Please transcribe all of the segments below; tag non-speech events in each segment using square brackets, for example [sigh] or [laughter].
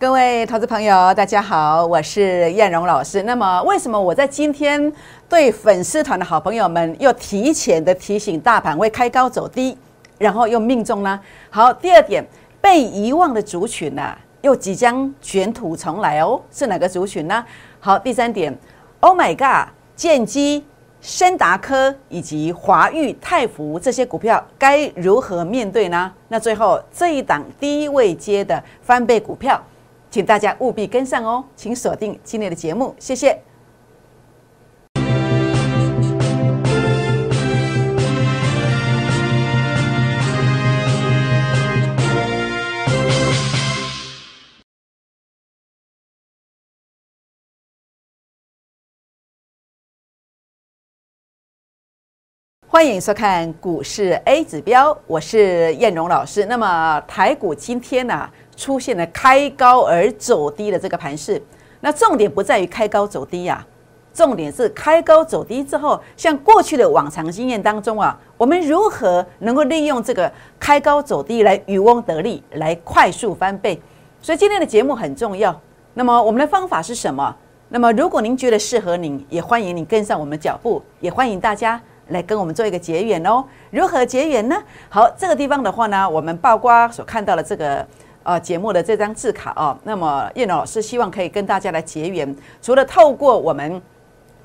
各位投资朋友，大家好，我是燕荣老师。那么，为什么我在今天对粉丝团的好朋友们又提前的提醒大盘会开高走低，然后又命中呢？好，第二点，被遗忘的族群呢、又即将卷土重来哦，是哪个族群呢？好，第三点，Oh my God，建机、深达科以及华裕、泰福这些股票该如何面对呢？那最后这一档低位接的翻倍股票。请大家务必跟上哦，请锁定今天的节目，谢谢。欢迎收看股市 A 指标，我是燕荣老师。那么台股今天呢、出现了开高而走低的这个盘势，那重点不在于开高走低呀、重点是开高走低之后，像过去的往常经验当中啊，我们如何能够利用这个开高走低来渔翁得利，来快速翻倍？所以今天的节目很重要。那么我们的方法是什么？那么如果您觉得适合您，也欢迎您跟上我们脚步，也欢迎大家来跟我们做一个结缘哦。如何结缘呢？好，这个地方的话呢，我们曝光所看到的这个。呃，节目的这张字卡哦，那么叶老师希望可以跟大家来结缘。除了透过我们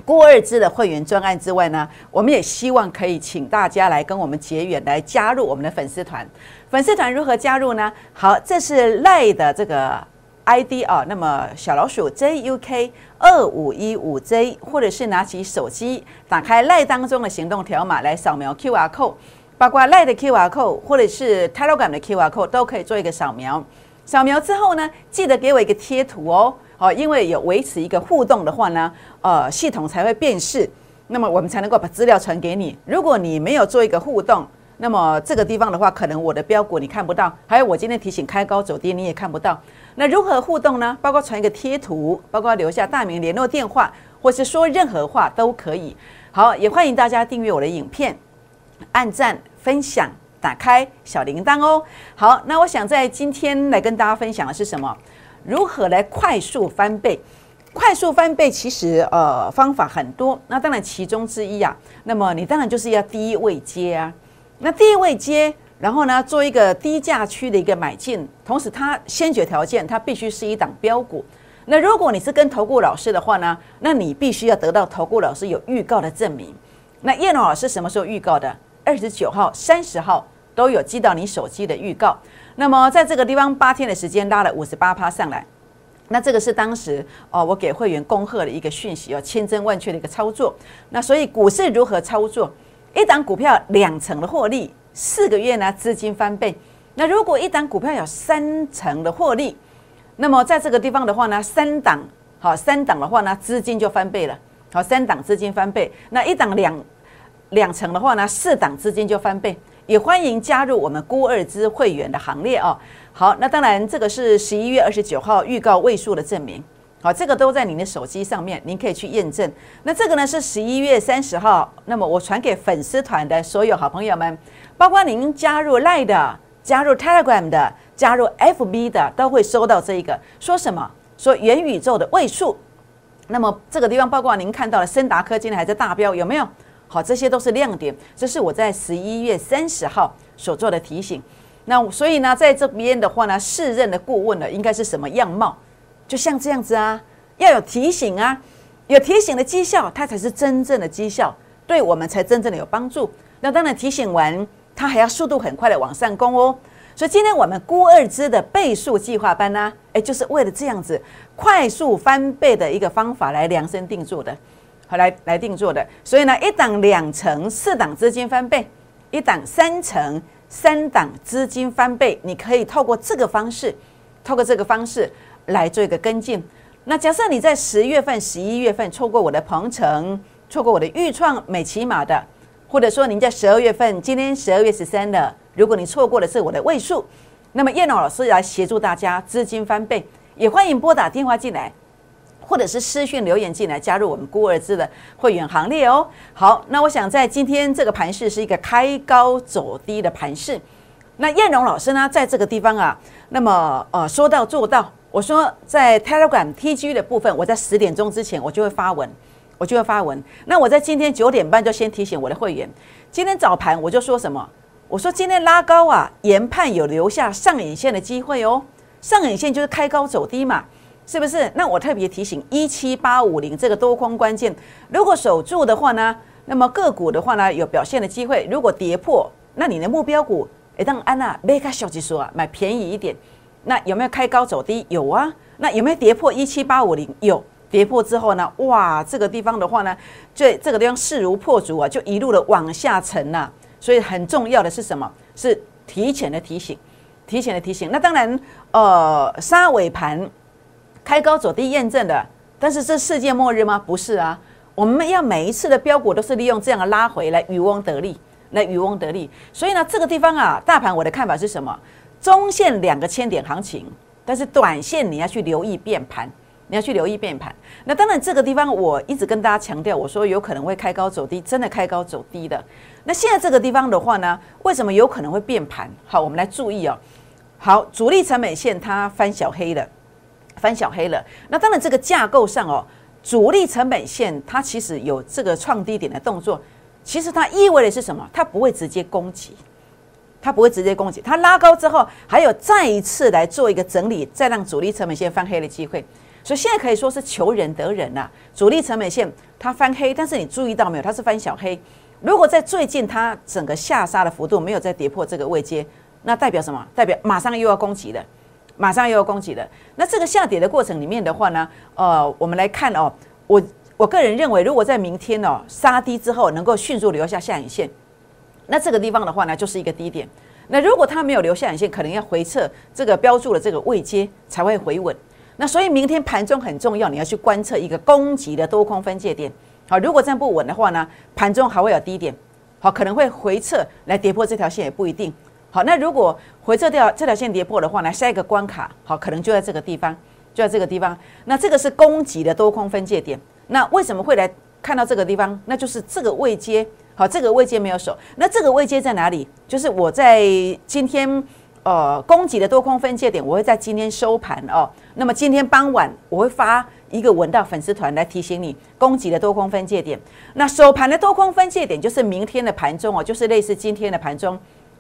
郭二支的会员专案之外呢，我们也希望可以请大家来跟我们结缘，来加入我们的粉丝团。粉丝团如何加入呢？好，这是赖的这个 ID 啊，那么小老鼠 JUK 二五一五 J，或者是拿起手机打开赖当中的行动条码来扫描 QR code。包括 Line 的 QR code 或者是 Telegram 的 QR code 都可以做一个扫描。扫描之后呢，记得给我一个贴图哦，好，因为有维持一个互动的话呢，呃，系统才会辨识，那么我们才能够把资料传给你。如果你没有做一个互动，那么这个地方的话，可能我的标股你看不到，还有我今天提醒开高走低你也看不到。那如何互动呢？包括传一个贴图，包括留下大名、联络电话，或是说任何话都可以。好，也欢迎大家订阅我的影片。按赞、分享、打开小铃铛哦。好，那我想在今天来跟大家分享的是什么？如何来快速翻倍？快速翻倍其实呃方法很多，那当然其中之一啊，那么你当然就是要低位接啊。那低位接，然后呢做一个低价区的一个买进，同时它先决条件它必须是一档标股。那如果你是跟投顾老师的话呢，那你必须要得到投顾老师有预告的证明。那叶龙老师什么时候预告的？二十九号、三十号都有寄到你手机的预告。那么在这个地方八天的时间拉了五十八趴上来，那这个是当时哦我给会员恭贺的一个讯息哦，千真万确的一个操作。那所以股市如何操作？一档股票两成的获利，四个月呢资金翻倍。那如果一档股票有三成的获利，那么在这个地方的话呢，三档好三档的话呢，资金就翻倍了。好，三档资金翻倍，那一档两。两成的话呢，四档资金就翻倍，也欢迎加入我们孤二资会员的行列哦。好，那当然这个是十一月二十九号预告位数的证明，好，这个都在您的手机上面，您可以去验证。那这个呢是十一月三十号，那么我传给粉丝团的所有好朋友们，包括您加入 Line 的、加入 Telegram 的、加入 FB 的，都会收到这一个。说什么？说元宇宙的位数。那么这个地方，包括您看到的森达科今天还在大标，有没有？好，这些都是亮点。这是我在十一月三十号所做的提醒。那所以呢，在这边的话呢，试任的顾问呢，应该是什么样貌？就像这样子啊，要有提醒啊，有提醒的绩效，它才是真正的绩效，对我们才真正的有帮助。那当然，提醒完，它还要速度很快的往上攻哦。所以今天我们估二支的倍数计划班呢，哎，就是为了这样子快速翻倍的一个方法来量身定做的。来来定做的，所以呢，一档两成，四档资金翻倍；一档三成，三档资金翻倍。你可以透过这个方式，透过这个方式来做一个跟进。那假设你在十月份、十一月份错过我的鹏程，错过我的豫创、美骑马的，或者说您在十二月份，今天十二月十三的，如果你错过的是我的位数，那么叶老师来协助大家资金翻倍，也欢迎拨打电话进来。或者是私讯留言进来加入我们孤儿子的会员行列哦。好，那我想在今天这个盘势是一个开高走低的盘势。那燕荣老师呢，在这个地方啊，那么呃说到做到，我说在 Telegram TG 的部分，我在十点钟之前我就会发文，我就会发文。那我在今天九点半就先提醒我的会员，今天早盘我就说什么？我说今天拉高啊，研判有留下上影线的机会哦。上影线就是开高走低嘛，是不是？那我特别提醒一七八五零这个多空关键，如果守住的话呢，那么个股的话呢有表现的机会。如果跌破，那你的目标股，哎，当安娜贝卡小姐说啊，买便宜一点。那有没有开高走低？有啊。那有没有跌破一七八五零？有。跌破之后呢，哇，这个地方的话呢，这这个地方势如破竹啊，就一路的往下沉呐。所以很重要的是什么？是提前的提醒，提前的提醒。那当然，呃，杀尾盘开高走低验证的，但是这世界末日吗？不是啊。我们要每一次的标股都是利用这样的拉回来渔翁得利，来渔翁得利。所以呢，这个地方啊，大盘我的看法是什么？中线两个千点行情，但是短线你要去留意变盘。你要去留意变盘，那当然这个地方我一直跟大家强调，我说有可能会开高走低，真的开高走低的。那现在这个地方的话呢，为什么有可能会变盘？好，我们来注意哦。好，主力成本线它翻小黑了，翻小黑了。那当然这个架构上哦，主力成本线它其实有这个创低点的动作，其实它意味的是什么？它不会直接攻击，它不会直接攻击，它拉高之后还有再一次来做一个整理，再让主力成本线翻黑的机会。所以现在可以说是求人得人呐，主力成本线它翻黑，但是你注意到没有？它是翻小黑。如果在最近它整个下杀的幅度没有再跌破这个位阶，那代表什么？代表马上又要攻击了，马上又要攻击了。那这个下跌的过程里面的话呢，呃，我们来看哦，我我个人认为，如果在明天哦杀低之后能够迅速留下下影线，那这个地方的话呢就是一个低点。那如果它没有留下影线，可能要回撤这个标注的这个位阶才会回稳。那所以明天盘中很重要，你要去观测一个攻击的多空分界点。好，如果站不稳的话呢，盘中还会有低点，好，可能会回撤来跌破这条线也不一定。好，那如果回撤掉这条线跌破的话呢，下一个关卡好，可能就在这个地方，就在这个地方。那这个是供给的多空分界点。那为什么会来看到这个地方？那就是这个位阶，好，这个位阶没有守。那这个位阶在哪里？就是我在今天。呃，供给的多空分界点，我会在今天收盘哦。那么今天傍晚，我会发一个文到粉丝团来提醒你供给的多空分界点。那收盘的多空分界点，就是明天的盘中哦，就是类似今天的盘中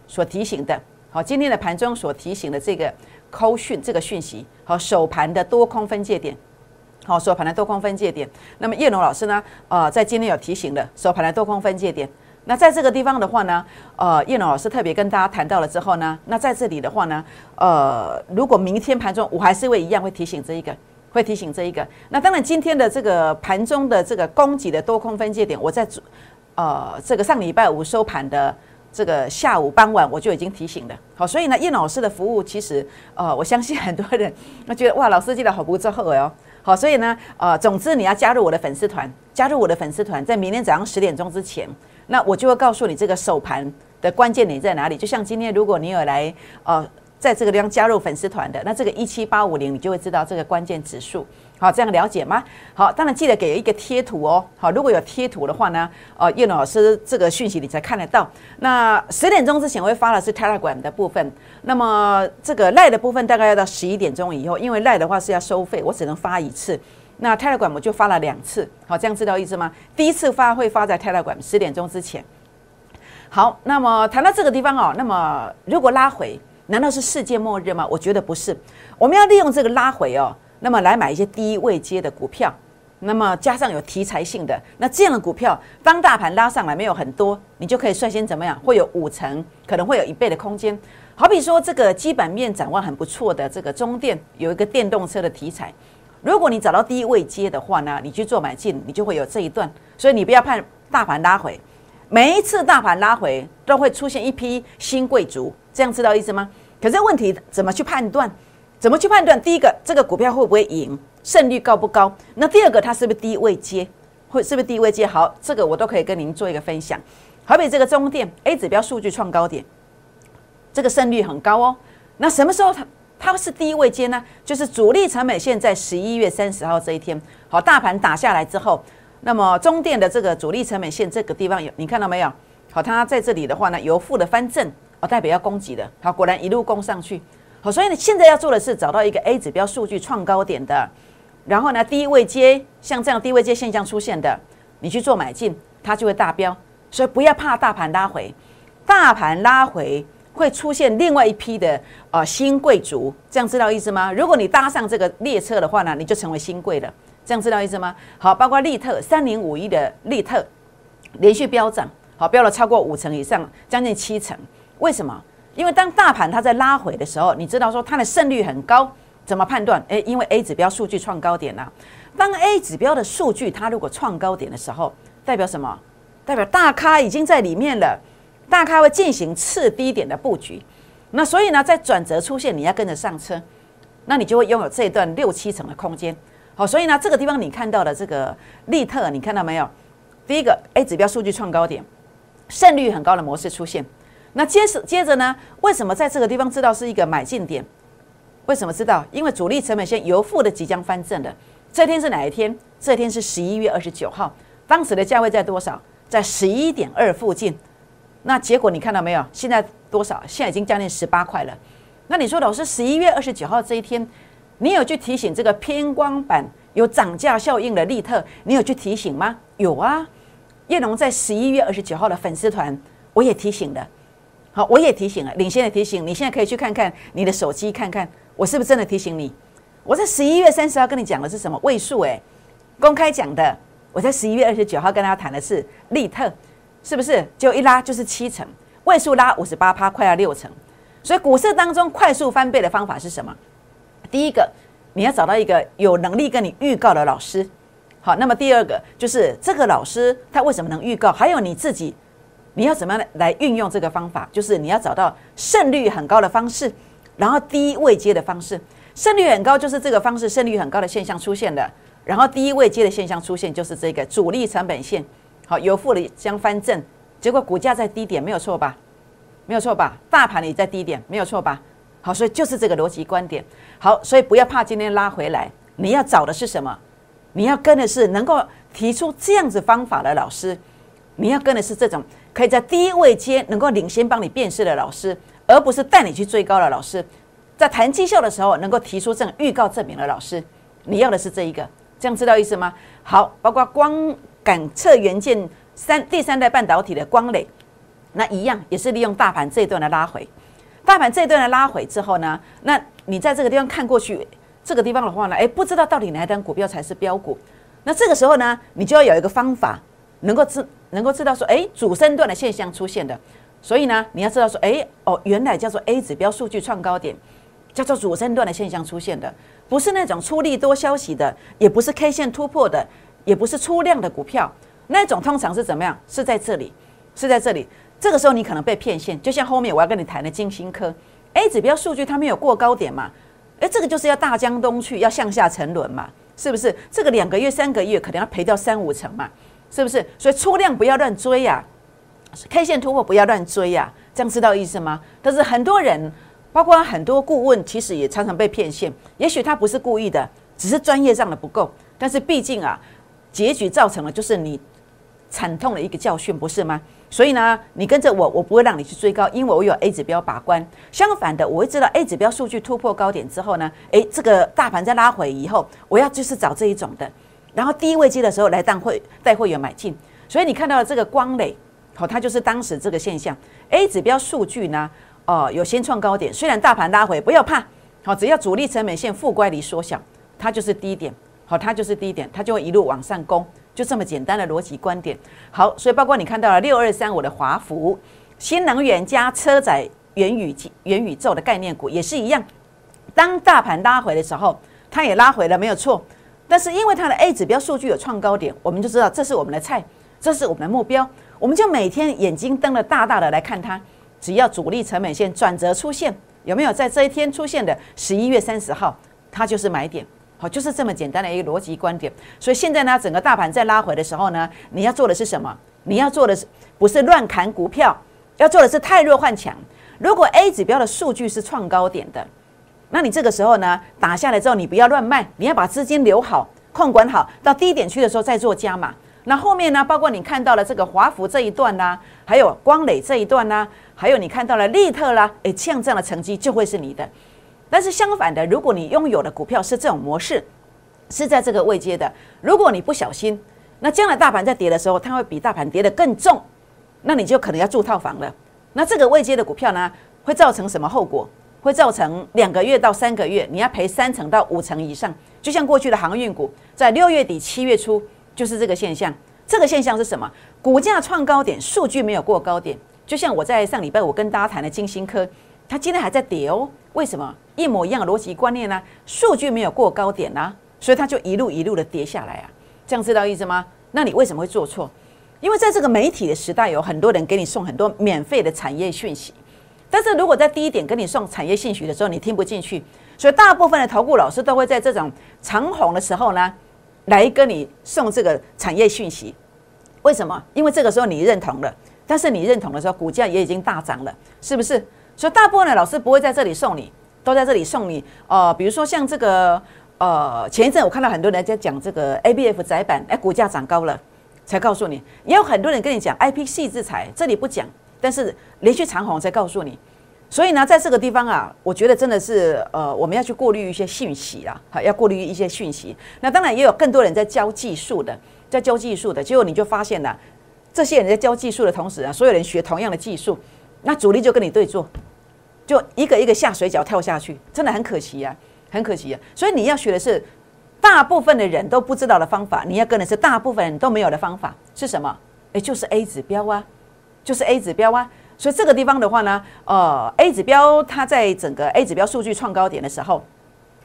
所提醒的。好，今天的盘中所提醒的这个扣讯这个讯息，好，收盘的多空分界点，好，收盘的多空分界点。那么叶龙老师呢，呃，在今天有提醒的收盘的多空分界点。那在这个地方的话呢，呃，叶龙老师特别跟大家谈到了之后呢，那在这里的话呢，呃，如果明天盘中我还是会一样会提醒这一个，会提醒这一个。那当然今天的这个盘中的这个供给的多空分界点，我在呃这个上礼拜五收盘的这个下午傍晚我就已经提醒了。好，所以呢，叶老师的服务其实呃，我相信很多人 [laughs] 那觉得哇，老师记得好不错哦。好，所以呢，呃，总之你要加入我的粉丝团，加入我的粉丝团，在明天早上十点钟之前。那我就会告诉你这个首盘的关键点在哪里。就像今天，如果你有来呃，在这个地方加入粉丝团的，那这个一七八五零，你就会知道这个关键指数。好，这样了解吗？好，当然记得给一个贴图哦。好，如果有贴图的话呢，呃，叶老师这个讯息你才看得到。那十点钟之前我会发的是 Telegram 的部分，那么这个赖的部分大概要到十一点钟以后，因为赖的话是要收费，我只能发一次。那 Telegram 我就发了两次，好，这样知道意思吗？第一次发会发在 Telegram 十点钟之前。好，那么谈到这个地方哦，那么如果拉回，难道是世界末日吗？我觉得不是，我们要利用这个拉回哦，那么来买一些低位接的股票，那么加上有题材性的，那这样的股票，当大盘拉上来没有很多，你就可以率先怎么样？会有五成，可能会有一倍的空间。好比说这个基本面展望很不错的这个中电，有一个电动车的题材。如果你找到低位接的话呢，你去做买进，你就会有这一段。所以你不要怕大盘拉回，每一次大盘拉回都会出现一批新贵族，这样知道意思吗？可是问题怎么去判断？怎么去判断？第一个，这个股票会不会赢，胜率高不高？那第二个，它是不是低位接？会是不是低位接？好，这个我都可以跟您做一个分享。好比这个中电 A 指标数据创高点，这个胜率很高哦。那什么时候它？它是低位接呢，就是主力成本线在十一月三十号这一天，好，大盘打下来之后，那么中电的这个主力成本线这个地方有，你看到没有？好，它在这里的话呢，由负的翻正，哦，代表要攻击的，好，果然一路攻上去，好，所以呢，现在要做的是找到一个 A 指标数据创高点的，然后呢，低位接像这样低位接现象出现的，你去做买进，它就会大标。所以不要怕大盘拉回，大盘拉回会出现另外一批的呃新贵族，这样知道意思吗？如果你搭上这个列车的话呢，你就成为新贵了，这样知道意思吗？好，包括利特三零五一的利特连续飙涨，好，飙了超过五成以上，将近七成。为什么？因为当大盘它在拉回的时候，你知道说它的胜率很高，怎么判断？诶，因为 A 指标数据创高点了。当 A 指标的数据它如果创高点的时候，代表什么？代表大咖已经在里面了，大咖会进行次低点的布局。那所以呢，在转折出现，你要跟着上车，那你就会拥有这一段六七成的空间。好，所以呢，这个地方你看到的这个利特，你看到没有？第一个 A 指标数据创高点，胜率很高的模式出现。那接着接着呢？为什么在这个地方知道是一个买进点？为什么知道？因为主力成本线由负的即将翻正的。这天是哪一天？这天是十一月二十九号。当时的价位在多少？在十一点二附近。那结果你看到没有？现在多少？现在已经将近十八块了。那你说老师，十一月二十九号这一天，你有去提醒这个偏光板有涨价效应的利特？你有去提醒吗？有啊。叶龙在十一月二十九号的粉丝团，我也提醒了。好，我也提醒了，领先的提醒，你现在可以去看看你的手机，看看我是不是真的提醒你。我在十一月三十号跟你讲的是什么位数？诶，公开讲的。我在十一月二十九号跟大家谈的是利特，是不是？就一拉就是七成，位数拉五十八趴，快要六成。所以股市当中快速翻倍的方法是什么？第一个，你要找到一个有能力跟你预告的老师。好，那么第二个就是这个老师他为什么能预告？还有你自己。你要怎么样来运用这个方法？就是你要找到胜率很高的方式，然后低位接的方式。胜率很高就是这个方式，胜率很高的现象出现了。然后低位接的现象出现就是这个主力成本线，好有负的将翻正，结果股价在低点没有错吧？没有错吧？大盘也在低点没有错吧？好，所以就是这个逻辑观点。好，所以不要怕今天拉回来，你要找的是什么？你要跟的是能够提出这样子方法的老师，你要跟的是这种。可以在低位接能够领先帮你辨识的老师，而不是带你去追高的老师，在谈绩效的时候能够提出这种预告证明的老师，你要的是这一个，这样知道意思吗？好，包括光感测元件三第三代半导体的光磊，那一样也是利用大盘这一段的拉回，大盘这一段的拉回之后呢，那你在这个地方看过去，这个地方的话呢，诶，不知道到底哪一单股票才是标股，那这个时候呢，你就要有一个方法能够知。能够知道说，哎，主升段的现象出现的，所以呢，你要知道说，哎，哦，原来叫做 A 指标数据创高点，叫做主升段的现象出现的，不是那种出力多消息的，也不是 K 线突破的，也不是出量的股票，那种通常是怎么样？是在这里，是在这里，这个时候你可能被骗线，就像后面我要跟你谈的金星科 A 指标数据它没有过高点嘛，哎，这个就是要大江东去，要向下沉沦嘛，是不是？这个两个月、三个月可能要赔掉三五成嘛。是不是？所以出量不要乱追呀，K 线突破不要乱追呀，这样知道意思吗？但是很多人，包括很多顾问，其实也常常被骗线。也许他不是故意的，只是专业上的不够。但是毕竟啊，结局造成了就是你惨痛的一个教训，不是吗？所以呢，你跟着我，我不会让你去追高，因为我有 A 指标把关。相反的，我会知道 A 指标数据突破高点之后呢，诶，这个大盘在拉回以后，我要就是找这一种的。然后低位接的时候来当会带会员买进，所以你看到的这个光磊，好，它就是当时这个现象。A 指标数据呢，哦，有先创高点，虽然大盘拉回，不要怕，好，只要主力成本线负乖离缩小，它就是低点，好，它就是低点，它就会一路往上攻，就这么简单的逻辑观点。好，所以包括你看到了六二三五的华孚，新能源加车载元宇元宇宙的概念股也是一样，当大盘拉回的时候，它也拉回了，没有错。但是因为它的 A 指标数据有创高点，我们就知道这是我们的菜，这是我们的目标，我们就每天眼睛瞪得大大的来看它。只要主力成本线转折出现，有没有在这一天出现的十一月三十号，它就是买点。好，就是这么简单的一个逻辑观点。所以现在呢，整个大盘在拉回的时候呢，你要做的是什么？你要做的是不是乱砍股票？要做的是太弱换强。如果 A 指标的数据是创高点的。那你这个时候呢，打下来之后，你不要乱卖，你要把资金留好，控管好，到低点去的时候再做加码。那后面呢，包括你看到了这个华孚这一段啦，还有光磊这一段啦，还有你看到了利特啦，诶，像这样的成绩就会是你的。但是相反的，如果你拥有的股票是这种模式，是在这个位阶的，如果你不小心，那将来大盘在跌的时候，它会比大盘跌得更重，那你就可能要住套房了。那这个位阶的股票呢，会造成什么后果？会造成两个月到三个月，你要赔三成到五成以上。就像过去的航运股，在六月底七月初就是这个现象。这个现象是什么？股价创高点，数据没有过高点。就像我在上礼拜我跟大家谈的金星科，它今天还在跌哦。为什么？一模一样的逻辑观念呢？数据没有过高点啊，所以它就一路一路的跌下来啊。这样知道意思吗？那你为什么会做错？因为在这个媒体的时代，有很多人给你送很多免费的产业讯息，但是如果在第一点跟你送产业信息的时候，你听不进去，所以大部分的投顾老师都会在这种长红的时候呢，来跟你送这个产业讯息。为什么？因为这个时候你认同了，但是你认同的时候，股价也已经大涨了，是不是？所以大部分的老师不会在这里送你，都在这里送你。呃，比如说像这个，呃，前一阵我看到很多人在讲这个 A B F 窄板，哎，股价涨高了。才告诉你，也有很多人跟你讲 I P C 制裁，这里不讲，但是连续长红才告诉你。所以呢，在这个地方啊，我觉得真的是呃，我们要去过滤一些讯息啊，好，要过滤一些讯息。那当然也有更多人在教技术的，在教技术的，结果你就发现了，这些人在教技术的同时啊，所有人学同样的技术，那主力就跟你对坐，就一个一个下水饺跳下去，真的很可惜呀，很可惜啊。所以你要学的是。大部分的人都不知道的方法，你要跟的是大部分人都没有的方法是什么？诶，就是 A 指标啊，就是 A 指标啊。所以这个地方的话呢，呃，A 指标它在整个 A 指标数据创高点的时候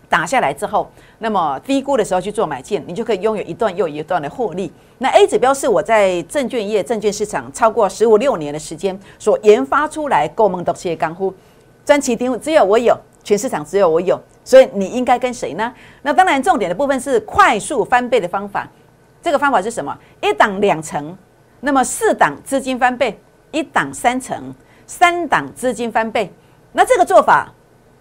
打下来之后，那么低估的时候去做买进，你就可以拥有一段又一段的获利。那 A 指标是我在证券业、证券市场超过十五六年的时间所研发出来，够梦的些干货，专旗定只有我有，全市场只有我有。所以你应该跟谁呢？那当然，重点的部分是快速翻倍的方法。这个方法是什么？一档两成，那么四档资金翻倍，一档三成，三档资金翻倍。那这个做法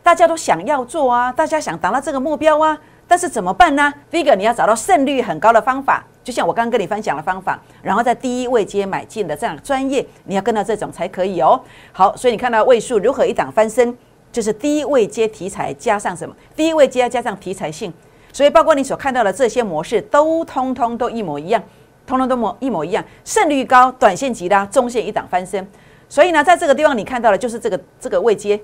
大家都想要做啊，大家想达到这个目标啊。但是怎么办呢？第一个，你要找到胜率很高的方法，就像我刚刚跟你分享的方法，然后在第一位阶买进的这样专业，你要跟到这种才可以哦。好，所以你看到位数如何一档翻身。就是第一位接题材加上什么？第一位接加上题材性，所以包括你所看到的这些模式，都通通都一模一样，通通都模一模一样，胜率高，短线急拉，中线一档翻身。所以呢，在这个地方你看到的就是这个这个位阶，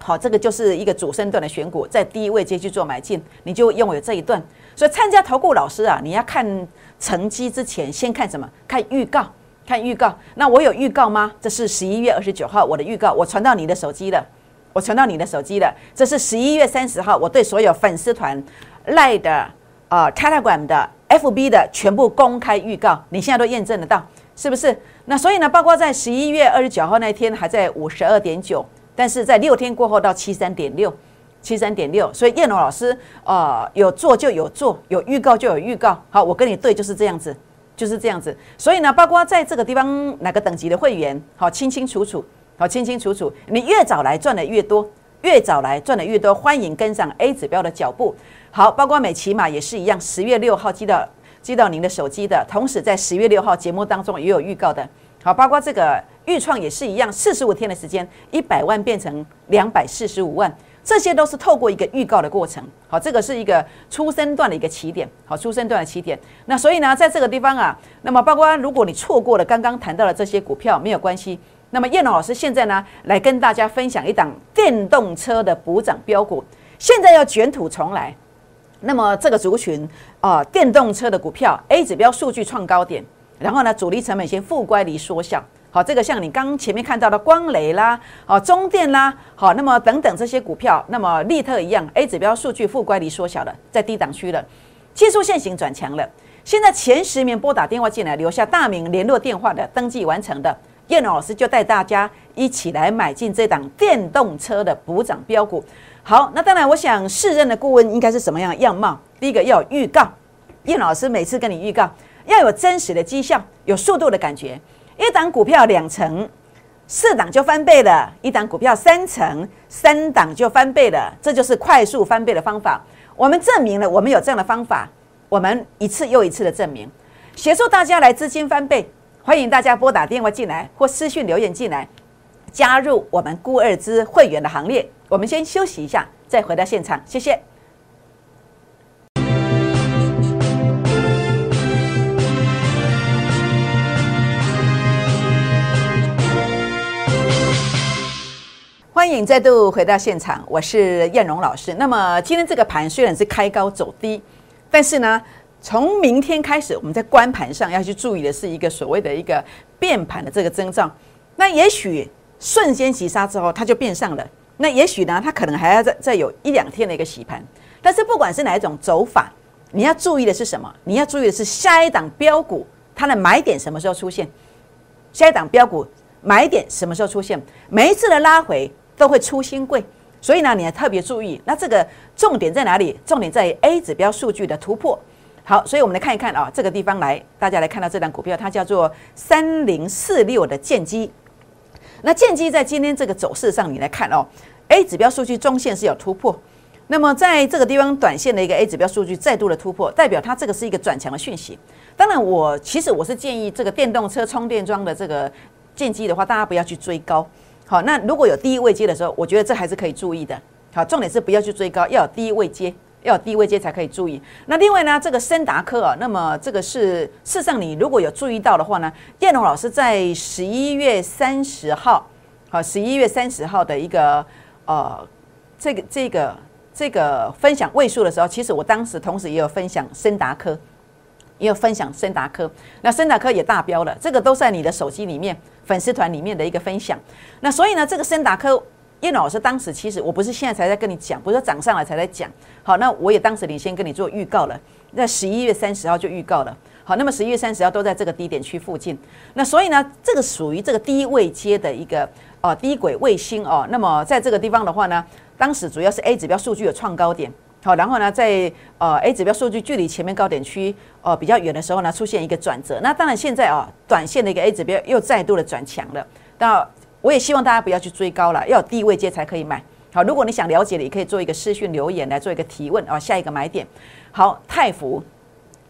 好，这个就是一个主升段的选股，在低位接去做买进，你就拥有这一段。所以参加投顾老师啊，你要看成绩之前，先看什么？看预告，看预告。那我有预告吗？这是十一月二十九号我的预告，我传到你的手机了。我传到你的手机了，这是十一月三十号，我对所有粉丝团、赖的、啊 Telegram 的、FB 的全部公开预告，你现在都验证得到，是不是？那所以呢，包括在十一月二十九号那天还在五十二点九，但是在六天过后到七三点六，七三点六，所以叶龙老师呃有做就有做，有预告就有预告，好，我跟你对就是这样子，就是这样子。所以呢，包括在这个地方哪个等级的会员，好清清楚楚。好，清清楚楚。你越早来赚的越多，越早来赚的越多。欢迎跟上 A 指标的脚步。好，包括美骑马也是一样，十月六号寄到寄到您的手机的，同时在十月六号节目当中也有预告的。好，包括这个预创也是一样，四十五天的时间，一百万变成两百四十五万，这些都是透过一个预告的过程。好，这个是一个出生段的一个起点。好，出生段的起点。那所以呢，在这个地方啊，那么包括如果你错过了刚刚谈到的这些股票，没有关系。那么叶龙老师现在呢，来跟大家分享一档电动车的补涨标股，现在要卷土重来。那么这个族群啊，电动车的股票 A 指标数据创高点，然后呢，主力成本先负乖离缩小。好，这个像你刚前面看到的光磊啦，好中电啦，好，那么等等这些股票，那么利特一样，A 指标数据负乖离缩小了，在低档区了，技术线型转强了。现在前十名拨打电话进来，留下大名、联络电话的登记完成的。叶老师就带大家一起来买进这档电动车的补涨标股。好，那当然，我想试任的顾问应该是什么样的样貌？第一个要有预告，叶老师每次跟你预告要有真实的绩效，有速度的感觉。一档股票两成，四档就翻倍了；一档股票三成，三档就翻倍了。这就是快速翻倍的方法。我们证明了我们有这样的方法，我们一次又一次的证明，协助大家来资金翻倍。欢迎大家拨打电话进来或私讯留言进来，加入我们顾二之会员的行列。我们先休息一下。再回到现场，谢谢。欢迎再度回到现场，我是燕荣老师。那么今天这个盘虽然是开高走低，但是呢，从明天开始，我们在关盘上要去注意的是一个所谓的一个变盘的这个征兆。那也许瞬间急杀之后，它就变上了。那也许呢，它可能还要再再有一两天的一个洗盘。但是不管是哪一种走法，你要注意的是什么？你要注意的是下一档标股它的买点什么时候出现？下一档标股买点什么时候出现？每一次的拉回。都会出新贵，所以呢，你要特别注意。那这个重点在哪里？重点在于 A 指标数据的突破。好，所以我们来看一看啊，这个地方来，大家来看到这档股票，它叫做三零四六的剑基。那剑基在今天这个走势上，你来看哦，A 指标数据中线是有突破。那么在这个地方，短线的一个 A 指标数据再度的突破，代表它这个是一个转强的讯息。当然，我其实我是建议这个电动车充电桩的这个剑基的话，大家不要去追高。好，那如果有低位接的时候，我觉得这还是可以注意的。好，重点是不要去追高，要有低位接，要低位接才可以注意。那另外呢，这个森达科啊，那么这个是事实上你如果有注意到的话呢，叶龙老师在十一月三十号，好，十一月三十号的一个呃，这个这个这个分享位数的时候，其实我当时同时也有分享森达科。也有分享森达科，那森达科也大标了，这个都在你的手机里面粉丝团里面的一个分享。那所以呢，这个森达科叶老师当时其实我不是现在才在跟你讲，不是涨上来才在讲。好，那我也当时领先跟你做预告了，在十一月三十号就预告了。好，那么十一月三十号都在这个低点区附近。那所以呢，这个属于这个低位接的一个哦低轨卫星哦。那么在这个地方的话呢，当时主要是 A 指标数据有创高点。好，然后呢，在呃 A 指标数据距离前面高点区呃比较远的时候呢，出现一个转折。那当然现在啊，短线的一个 A 指标又再度的转强了。那我也希望大家不要去追高了，要有低位接才可以买。好，如果你想了解的，也可以做一个私讯留言来做一个提问啊。下一个买点，好，泰福，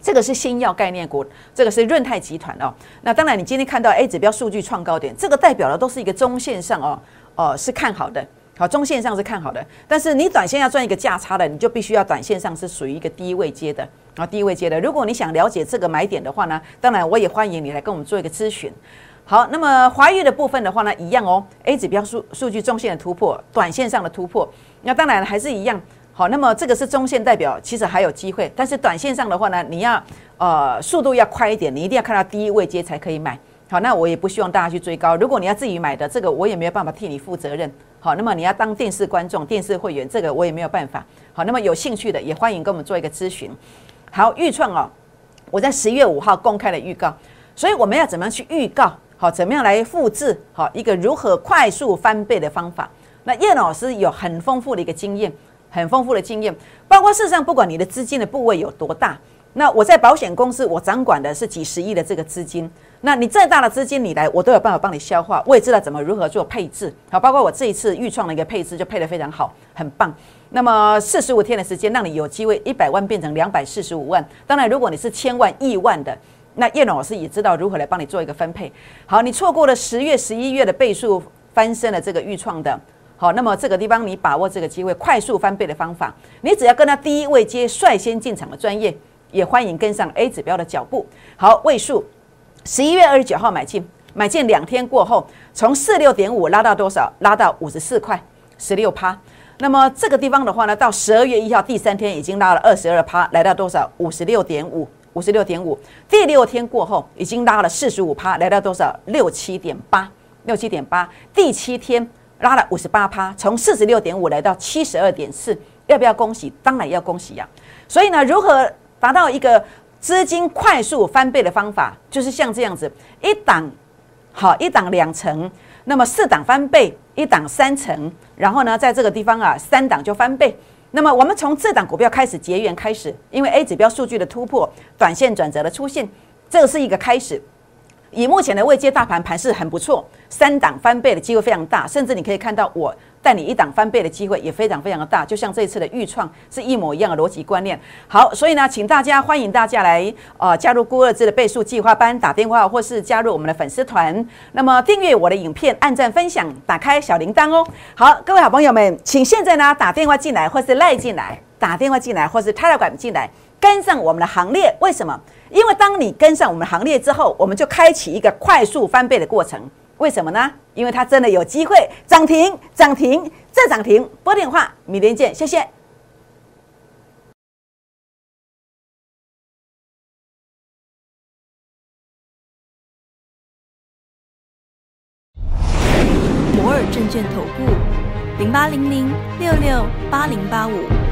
这个是新药概念股，这个是润泰集团哦。那当然，你今天看到 A 指标数据创高点，这个代表的都是一个中线上哦，哦是看好的。好，中线上是看好的，但是你短线要赚一个价差的，你就必须要短线上是属于一个低位接的啊，低位接的。如果你想了解这个买点的话呢，当然我也欢迎你来跟我们做一个咨询。好，那么华裕的部分的话呢，一样哦，A 指标数数据中线的突破，短线上的突破，那当然还是一样。好，那么这个是中线代表，其实还有机会，但是短线上的话呢，你要呃速度要快一点，你一定要看到低位接才可以买。好，那我也不希望大家去追高。如果你要自己买的，这个我也没有办法替你负责任。好，那么你要当电视观众、电视会员，这个我也没有办法。好，那么有兴趣的也欢迎跟我们做一个咨询。好，预创哦，我在十一月五号公开了预告，所以我们要怎么样去预告？好，怎么样来复制？好，一个如何快速翻倍的方法？那叶老师有很丰富的一个经验，很丰富的经验，包括事实上不管你的资金的部位有多大，那我在保险公司我掌管的是几十亿的这个资金。那你再大的资金你来，我都有办法帮你消化。我也知道怎么如何做配置，好，包括我这一次预创的一个配置就配得非常好，很棒。那么四十五天的时间，让你有机会一百万变成两百四十五万。当然，如果你是千万亿万的，那叶老师也知道如何来帮你做一个分配。好，你错过了十月、十一月的倍数翻身的这个预创的，好，那么这个地方你把握这个机会，快速翻倍的方法，你只要跟他第一位接率先进场的专业，也欢迎跟上 A 指标的脚步。好，位数。十一月二十九号买进，买进两天过后，从四六点五拉到多少？拉到五十四块，十六趴。那么这个地方的话呢，到十二月一号第三天已经拉了二十二趴，来到多少？五十六点五，五十六点五。第六天过后，已经拉了四十五趴，来到多少？六七点八，六七点八。第七天拉了五十八趴，从四十六点五来到七十二点四。要不要恭喜？当然要恭喜呀。所以呢，如何达到一个？资金快速翻倍的方法，就是像这样子，一档好，一档两成，那么四档翻倍，一档三成，然后呢，在这个地方啊，三档就翻倍。那么我们从这档股票开始结缘开始，因为 A 指标数据的突破，短线转折的出现，这是一个开始。以目前的未接大盘盘势很不错，三档翻倍的机会非常大，甚至你可以看到我。带你一档翻倍的机会也非常非常的大，就像这一次的预创是一模一样的逻辑观念。好，所以呢，请大家欢迎大家来呃加入孤二字的倍数计划班，打电话或是加入我们的粉丝团。那么订阅我的影片，按赞分享，打开小铃铛哦。好，各位好朋友们，请现在呢打电话进来，或是赖进来，打电话进来，或是 Telegram 进来，跟上我们的行列。为什么？因为当你跟上我们的行列之后，我们就开启一个快速翻倍的过程。为什么呢？因为它真的有机会涨停，涨停再涨停。拨电话，明天见，谢谢。摩尔证券投顾，零八零零六六八零八五。